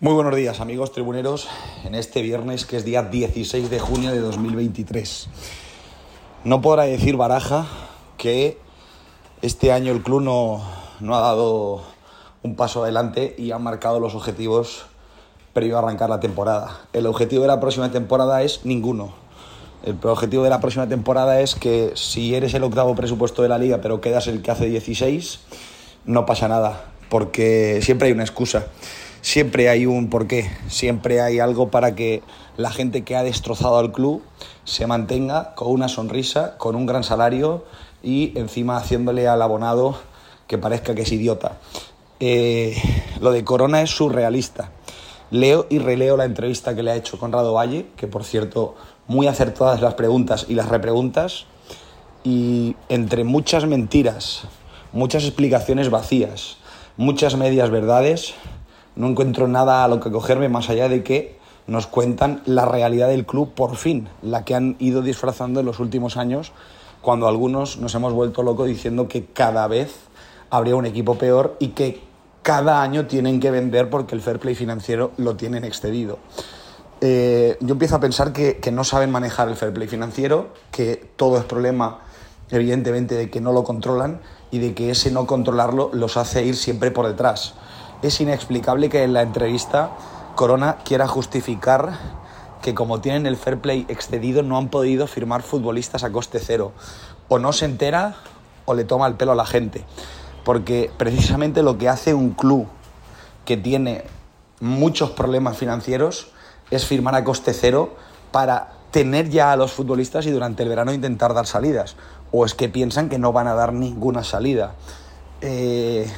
Muy buenos días amigos tribuneros en este viernes que es día 16 de junio de 2023. No podrá decir Baraja que este año el club no, no ha dado un paso adelante y ha marcado los objetivos previo a arrancar la temporada. El objetivo de la próxima temporada es ninguno. El objetivo de la próxima temporada es que si eres el octavo presupuesto de la liga pero quedas el que hace 16, no pasa nada, porque siempre hay una excusa siempre hay un porqué, siempre hay algo para que la gente que ha destrozado al club se mantenga con una sonrisa, con un gran salario y encima haciéndole al abonado que parezca que es idiota. Eh, lo de Corona es surrealista. Leo y releo la entrevista que le ha hecho Conrado Valle, que por cierto, muy acertadas las preguntas y las repreguntas, y entre muchas mentiras, muchas explicaciones vacías, muchas medias verdades, no encuentro nada a lo que cogerme más allá de que nos cuentan la realidad del club por fin, la que han ido disfrazando en los últimos años, cuando algunos nos hemos vuelto locos diciendo que cada vez habría un equipo peor y que cada año tienen que vender porque el fair play financiero lo tienen excedido. Eh, yo empiezo a pensar que, que no saben manejar el fair play financiero, que todo es problema evidentemente de que no lo controlan y de que ese no controlarlo los hace ir siempre por detrás es inexplicable que en la entrevista Corona quiera justificar que como tienen el fair play excedido no han podido firmar futbolistas a coste cero. O no se entera o le toma el pelo a la gente. Porque precisamente lo que hace un club que tiene muchos problemas financieros es firmar a coste cero para tener ya a los futbolistas y durante el verano intentar dar salidas. O es que piensan que no van a dar ninguna salida. Eh,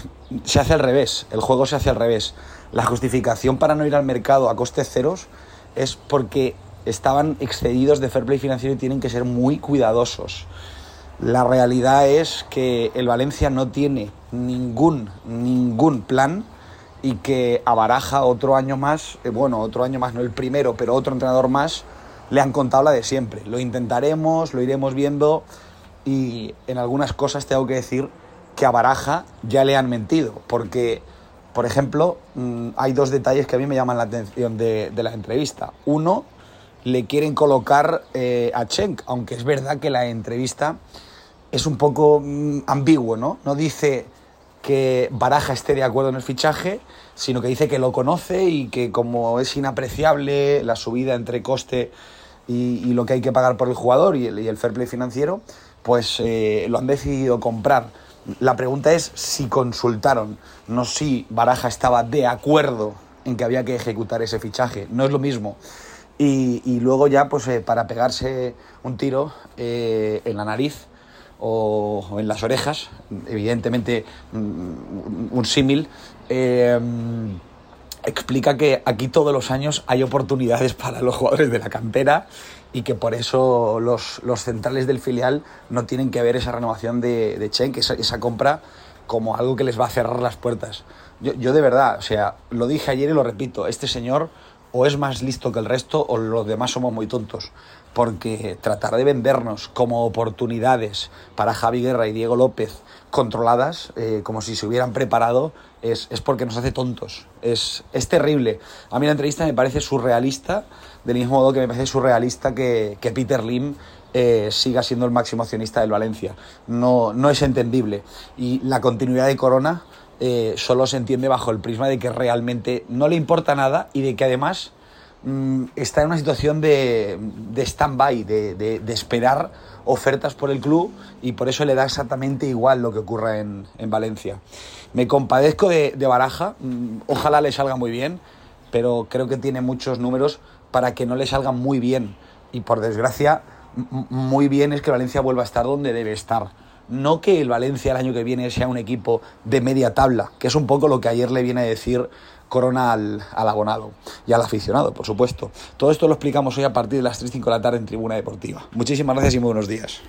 se hace al revés, el juego se hace al revés. La justificación para no ir al mercado a costes ceros es porque estaban excedidos de fair play financiero y tienen que ser muy cuidadosos. La realidad es que el Valencia no tiene ningún, ningún plan y que a Baraja otro año más, eh, bueno, otro año más, no el primero, pero otro entrenador más, le han contado la de siempre. Lo intentaremos, lo iremos viendo y en algunas cosas tengo que decir que a Baraja ya le han mentido, porque, por ejemplo, mm, hay dos detalles que a mí me llaman la atención de, la entrevista. Uno, le quieren colocar eh, a Chenk, aunque es verdad que la entrevista es un poco mm, ambiguo, ¿no? No dice que Baraja esté de acuerdo en el fichaje, sino que dice que lo conoce y que como es inapreciable la subida entre coste y, lo que hay que pagar por el jugador y el, fair play financiero, pues eh, lo han decidido comprar la pregunta es si consultaron, no si Baraja estaba de acuerdo en que había que ejecutar ese fichaje. No es lo mismo. Y, luego ya, pues eh, para pegarse un tiro eh, en la nariz o, en las orejas, evidentemente mm, un símil, eh, explica que aquí todos los años hay oportunidades para los jugadores de la cantera y que por eso los, centrales del filial no tienen que ver esa renovación de, de Chen, esa, esa, compra, como algo que les va a cerrar las puertas. Yo, yo de verdad, o sea, lo dije ayer y lo repito, este señor o es más listo que el resto o los demás somos muy tontos. Porque tratar de vendernos como oportunidades para Javi Guerra y Diego López controladas, eh, como si se hubieran preparado, es, porque nos hace tontos. Es, es, terrible. A mí la entrevista me parece surrealista, del mismo modo que me parece surrealista que, Peter Lim eh, siga siendo el máximo accionista del Valencia. No, no es entendible. Y la continuidad de Corona eh, solo se entiende bajo el prisma de que realmente no le importa nada y de que además mm, está en una situación de, de stand-by, de, esperar ofertas por el club y por eso le da exactamente igual lo que ocurra en, Valencia. Me compadezco de, Baraja, mm, ojalá le salga muy bien, pero creo que tiene muchos números para que no le salga muy bien. Y por desgracia, muy bien es que Valencia vuelva a estar donde debe estar no que el Valencia el año que viene sea un equipo de media tabla, que es un poco lo que ayer le viene a decir Corona al, abonado y al aficionado, por supuesto. Todo esto lo explicamos hoy a partir de las 3.05 de la tarde en Tribuna Deportiva. Muchísimas gracias y muy buenos días.